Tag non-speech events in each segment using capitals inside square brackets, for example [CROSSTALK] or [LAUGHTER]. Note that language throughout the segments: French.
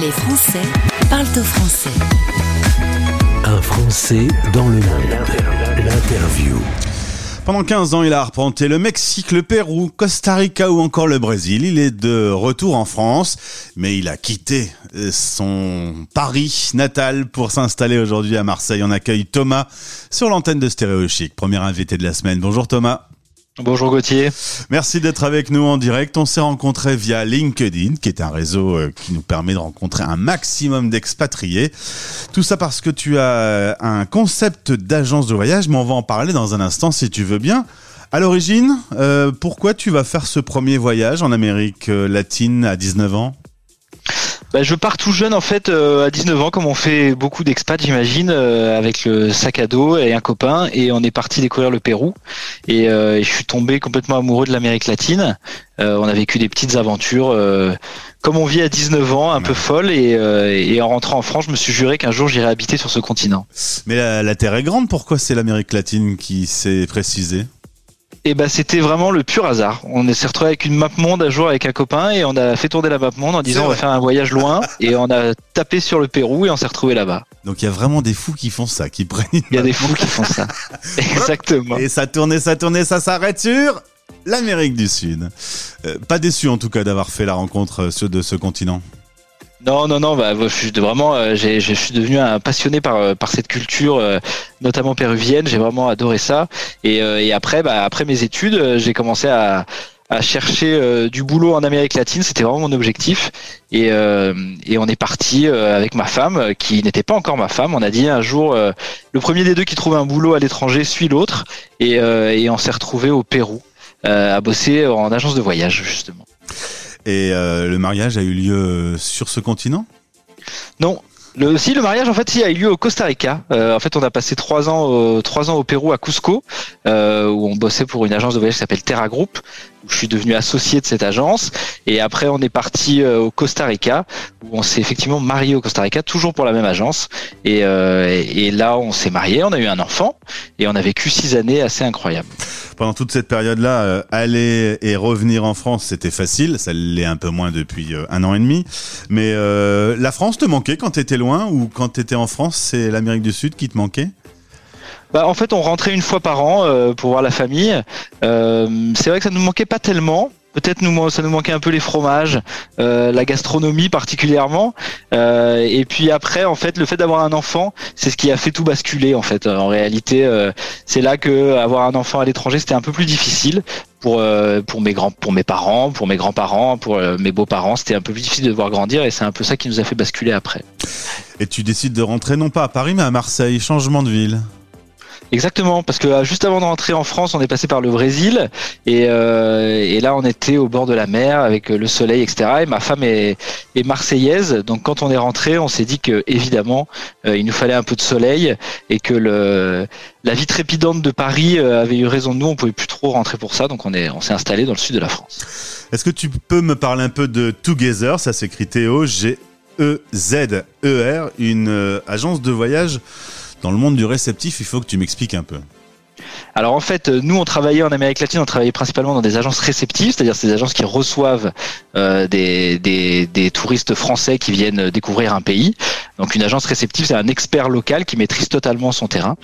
Les Français parlent au français. Un Français dans le monde. L'interview. Pendant 15 ans, il a arpenté le Mexique, le Pérou, Costa Rica ou encore le Brésil. Il est de retour en France, mais il a quitté euh, son Paris natal pour s'installer aujourd'hui à Marseille. On accueille Thomas sur l'antenne de Stéréo Chic, premier invité de la semaine. Bonjour Thomas. Bonjour Gauthier. Merci d'être avec nous en direct. On s'est rencontrés via LinkedIn, qui est un réseau euh, qui nous permet de rencontrer un maximum d'expatriés. Tout ça parce que tu as un concept d'agence de voyage, mais on va en parler dans un instant si tu veux bien. À l'origine, euh, pourquoi tu vas faire ce premier voyage en Amérique euh, latine à 19 ans? Bah, je pars tout jeune en fait euh, à 19 ans comme on fait beaucoup d'expats j'imagine euh, avec le sac à dos et un copain et on est parti découvrir le Pérou et, euh, je suis tombé complètement amoureux de l'Amérique latine. on a vécu des petites aventures comme on vit à 19 ans, un peu folle et, et, en rentrant en France, je me suis juré qu'un jour j'irai habiter sur ce continent. Mais la, la Terre est grande, pourquoi c'est l'Amérique latine qui s'est précisée? Et ben c'était vraiment le pur hasard. On s'est retrouvé avec une map monde un jour avec un copain et on a fait tourner la map monde en disant on va faire un voyage loin [LAUGHS] et on a tapé sur le Pérou et on s'est retrouvé là-bas. Donc il y a vraiment des fous qui font ça, qui prennent Il y a des fous qui font ça. [LAUGHS] Exactement. Et ça tourne, ça tourne, ça s'arrête sur l'Amérique du Sud. Euh, pas déçu en tout cas d'avoir fait la rencontre euh, de ce continent. Non, non, non. Bah, je suis vraiment, euh, je suis devenu un passionné par euh, par cette culture, euh, notamment péruvienne. J'ai vraiment adoré ça. Et, et après, bah, après mes études, j'ai commencé à à chercher du boulot en Amérique latine, c'était vraiment mon objectif. Et, et on est parti avec ma femme, qui n'était pas encore ma femme. On a dit un jour, le premier des deux qui trouve un boulot à l'étranger suit l'autre, et, et on s'est retrouvé au Pérou à bosser en agence de voyage justement. Et euh, le mariage a eu lieu euh, sur ce continent? Non, le, si le mariage en fait a eu lieu au Costa Rica. Euh, en fait, on a passé trois ans, au, Pérou à Cusco, où on bossait pour une agence de voyage qui s'appelle Terra Group. Je suis devenu associé de cette agence. Et après, on est parti euh, au Costa Rica, où on s'est effectivement marié au Costa Rica, toujours pour la même agence. Et, et là, on s'est marié, on a eu un enfant, et on a vécu six années assez incroyables pendant toute cette période-là, euh, aller et revenir en France, c'était facile. Ça l'est un peu moins depuis euh, un an et demi. Mais euh, la France te manquait quand tu étais loin ou quand tu étais en France, c'est l'Amérique du Sud qui te manquait? Bah, en fait, on rentrait une fois par an pour voir la famille. c'est vrai que ça nous manquait pas tellement. Peut-être nous, ça nous manquait un peu les fromages, euh, la gastronomie particulièrement. Euh, et puis après, en fait, le fait d'avoir un enfant, c'est ce qui a fait tout basculer. En fait, en réalité, euh, c'est là que avoir un enfant à l'étranger, c'était un peu plus difficile pour pour mes grands, pour mes parents, pour mes grands-parents, pour mes beaux-parents. C'était un peu plus difficile de voir grandir, et c'est un peu ça qui nous a fait basculer après. Et tu décides de rentrer non pas à Paris, mais à Marseille. Changement de ville. Exactement, parce que euh, juste avant de rentrer en France, on est passé par le Brésil et, euh, là on était au bord de la mer avec euh, le soleil, etc. Et ma femme est, marseillaise, donc quand on est rentré, on s'est dit que évidemment il nous fallait un peu de soleil et que la vie trépidante de Paris avait eu raison de nous, on pouvait plus trop rentrer pour ça, donc on est on s'est installé dans le sud de la France. Est-ce que tu peux me parler un peu de Together? Ça s'écrit Théo G E Z E R, une agence de voyage dans le monde du réceptif, il faut que tu m'expliques un peu. Alors en fait, nous on travaillait en Amérique latine, on travaillait principalement dans des agences réceptives, c'est-à-dire ces agences qui reçoivent euh, des, des, des, touristes français qui viennent découvrir un pays. Donc une agence réceptive, c'est un expert local qui maîtrise totalement son terrain,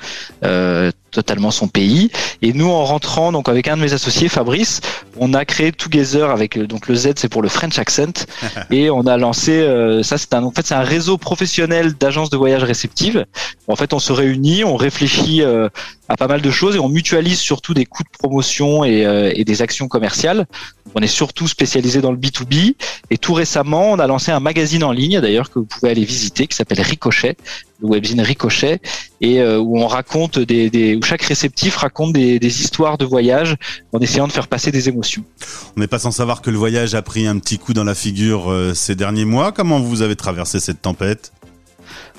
euh, totalement son pays. Et nous, en rentrant, donc avec un de mes associés, Fabrice, on a créé Together avec euh, donc le Z, c'est pour le French accent, [LAUGHS] et on a lancé euh, ça. C'est un en fait c'est un réseau professionnel d'agences de voyage réceptives. En fait, on se réunit, on réfléchit euh, à pas mal de choses et on mutualise surtout des coûts de promotion et, et des actions commerciales. On est surtout spécialisé dans le B2B et tout récemment, on a lancé un magazine en ligne d'ailleurs que vous pouvez aller visiter qui s'appelle Ricochet, le webzine Ricochet et euh, où on raconte des, des, où chaque réceptif raconte des, des, histoires de voyage en essayant de faire passer des émotions. On n'est pas sans savoir que le voyage a pris un petit coup dans la figure euh, ces derniers mois. Comment vous avez traversé cette tempête?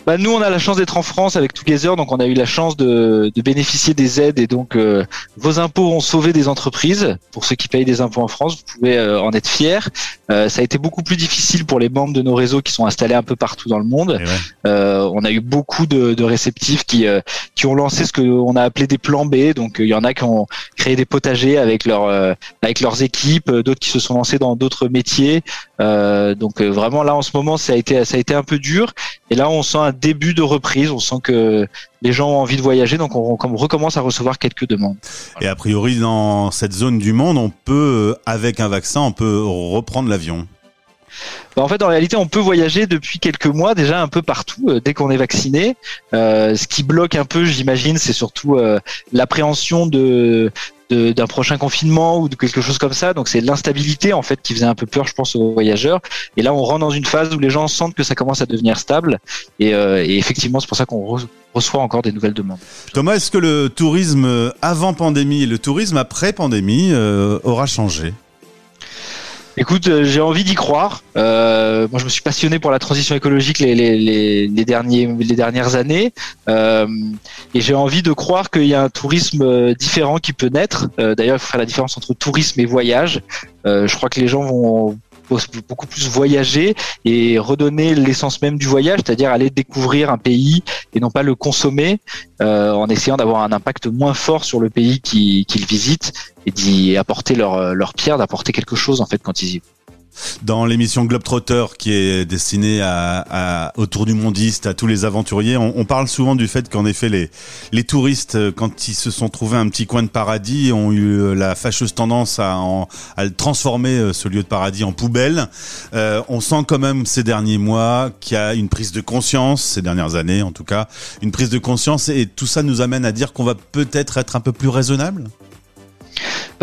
Bah, nous, on a la chance d'être en France avec Together, donc on a eu la chance de, de bénéficier des aides et donc euh, vos impôts ont sauvé des entreprises. Pour ceux qui payent des impôts en France, vous pouvez euh, en être fiers. Euh, ça a été beaucoup plus difficile pour les membres de nos réseaux qui sont installés un peu partout dans le monde. on a eu beaucoup de, de réceptifs qui qui ont lancé ce que on a appelé des plans B. Donc il y en a qui ont créé des potagers avec leur avec leurs équipes, d'autres qui se sont lancés dans d'autres métiers. donc vraiment là en ce moment, ça a été ça a été un peu dur. Et là, on sent un début de reprise. On sent que les gens ont envie de voyager, donc on, recommence à recevoir quelques demandes. Et a priori, dans cette zone du monde, on peut, avec un vaccin, on peut reprendre l'avion. Bah, en fait, en réalité, on peut voyager depuis quelques mois déjà un peu partout euh, dès qu'on est vacciné. Euh, ce qui bloque un peu, j'imagine, c'est surtout euh, l'appréhension d'un prochain confinement ou de quelque chose comme ça. Donc c'est l'instabilité en fait qui faisait un peu peur, je pense, aux voyageurs. Et là, on rentre dans une phase où les gens sentent que ça commence à devenir stable. Et, effectivement, c'est pour ça qu'on reçoit encore des nouvelles demandes. Thomas, est-ce que le tourisme avant pandémie et le tourisme après pandémie aura changé? Écoute, euh, j'ai envie d'y croire. Euh, moi, je me suis passionné pour la transition écologique les, les, les, les derniers, les dernières années, euh, et j'ai envie de croire qu'il y a un tourisme euh, différent qui peut naître. Euh, D'ailleurs, il faut faire la différence entre tourisme et voyage. Euh, je crois que les gens vont beaucoup plus voyager et redonner l'essence même du voyage, c'est-à-dire aller découvrir un pays et non pas le consommer, euh, en essayant d'avoir un impact moins fort sur le pays qu'ils visitent et d'y apporter leur, leur pierre, d'apporter quelque chose en fait quand ils y vont. Dans l'émission Globetrotter qui est destinée à, à, autour du mondiste, à tous les aventuriers, on, on parle souvent du fait qu'en effet les, les touristes, euh, quand ils se sont trouvés un petit coin de paradis, ont eu euh, la fâcheuse tendance à, en, à transformer euh, ce lieu de paradis en poubelle. Euh, on sent quand même ces derniers mois qu'il y a une prise de conscience, ces dernières années en tout cas, une prise de conscience et tout ça nous amène à dire qu'on va peut-être être un peu plus raisonnable?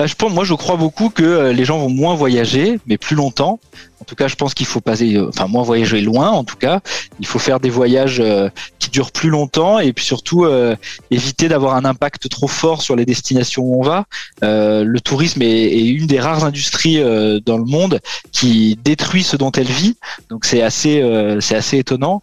Bah, je pense, moi, je crois beaucoup que euh, les gens vont moins voyager, mais plus longtemps. En tout cas, je pense qu'il faut passer, euh, enfin, moins voyager loin. En tout cas, il faut faire des voyages euh, qui durent plus longtemps et puis surtout éviter d'avoir un impact trop fort sur les destinations où on va. le tourisme est, est, une des rares industries dans le monde qui détruit ce dont elle vit. Donc, c'est assez, c'est assez étonnant.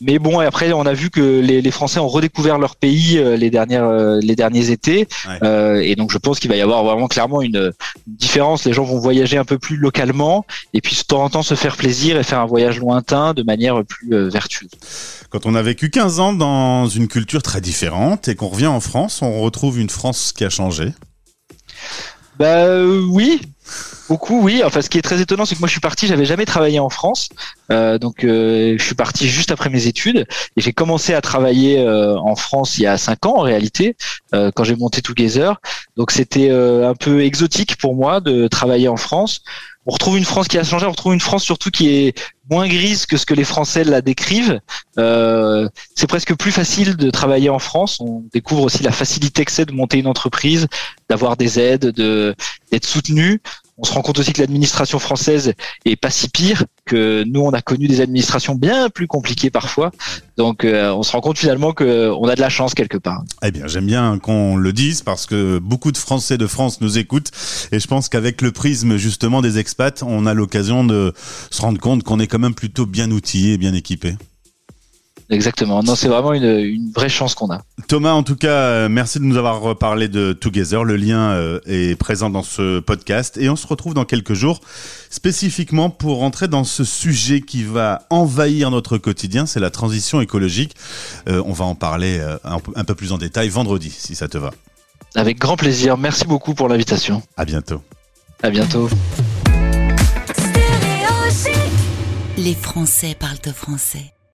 Mais bon, après, on a vu que les, les Français ont redécouvert leur pays euh, les dernières, euh, les derniers étés, euh, et donc je pense qu'il va y avoir vraiment clairement une, différence. Les gens vont voyager un peu plus localement, et puis de temps en temps se faire plaisir et faire un voyage lointain de manière plus vertueuse. Quand on a vécu 15 ans dans une culture très différente et qu'on revient en France, on retrouve une France qui a changé? Bah oui, Beaucoup, oui. Enfin, ce qui est très étonnant, c'est que moi, je suis parti, j'avais jamais travaillé en France, euh, donc euh, je suis parti juste après mes études et j'ai commencé à travailler euh, en France il y a cinq ans en réalité, quand j'ai monté Together. Donc c'était un peu exotique pour moi de travailler en France. On retrouve une France qui a changé, on retrouve une France surtout qui est moins grise que ce que les Français la décrivent. c'est presque plus facile de travailler en France. On découvre aussi la facilité que c'est de monter une entreprise, d'avoir des aides, de d'être soutenu on se rend compte aussi que l'administration française est pas si pire que nous on a connu des administrations bien plus compliquées parfois. Donc euh, on se rend compte finalement que on a de la chance quelque part. Eh bien, j'aime bien qu'on le dise parce que beaucoup de Français de France nous écoutent et je pense qu'avec le prisme justement des expats, on a l'occasion de se rendre compte qu'on est quand même plutôt bien outillé et bien équipé. Exactement. Non, c'est vraiment une, une, vraie chance qu'on a. Thomas, en tout cas, euh, merci de nous avoir parlé de Together. Le lien euh, est présent dans ce podcast et on se retrouve dans quelques jours spécifiquement pour rentrer dans ce sujet qui va envahir notre quotidien, c'est la transition écologique. Euh, on va en parler un peu plus en détail vendredi, si ça te va. Avec grand plaisir. Merci beaucoup pour l'invitation. À bientôt. À bientôt. Les Français parlent au français.